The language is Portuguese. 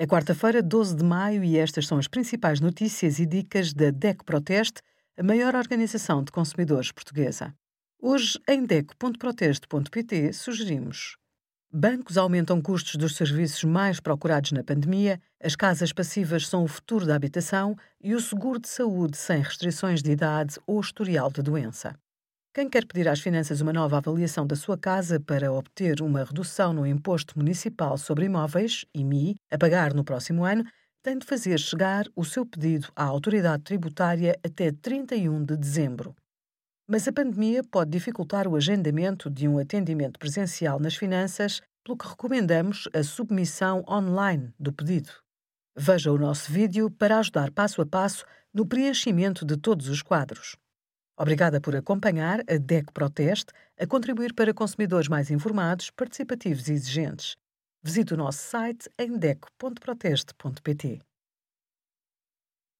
É quarta-feira, 12 de maio, e estas são as principais notícias e dicas da DECO Proteste, a maior organização de consumidores portuguesa. Hoje, em DECO.proteste.pt, sugerimos Bancos aumentam custos dos serviços mais procurados na pandemia, as casas passivas são o futuro da habitação e o seguro de saúde sem restrições de idade ou historial de doença. Quem quer pedir às finanças uma nova avaliação da sua casa para obter uma redução no Imposto Municipal sobre Imóveis, IMI, a pagar no próximo ano, tem de fazer chegar o seu pedido à autoridade tributária até 31 de dezembro. Mas a pandemia pode dificultar o agendamento de um atendimento presencial nas finanças, pelo que recomendamos a submissão online do pedido. Veja o nosso vídeo para ajudar passo a passo no preenchimento de todos os quadros. Obrigada por acompanhar a DEC Proteste a contribuir para consumidores mais informados, participativos e exigentes. Visite o nosso site em deco.proteste.pt.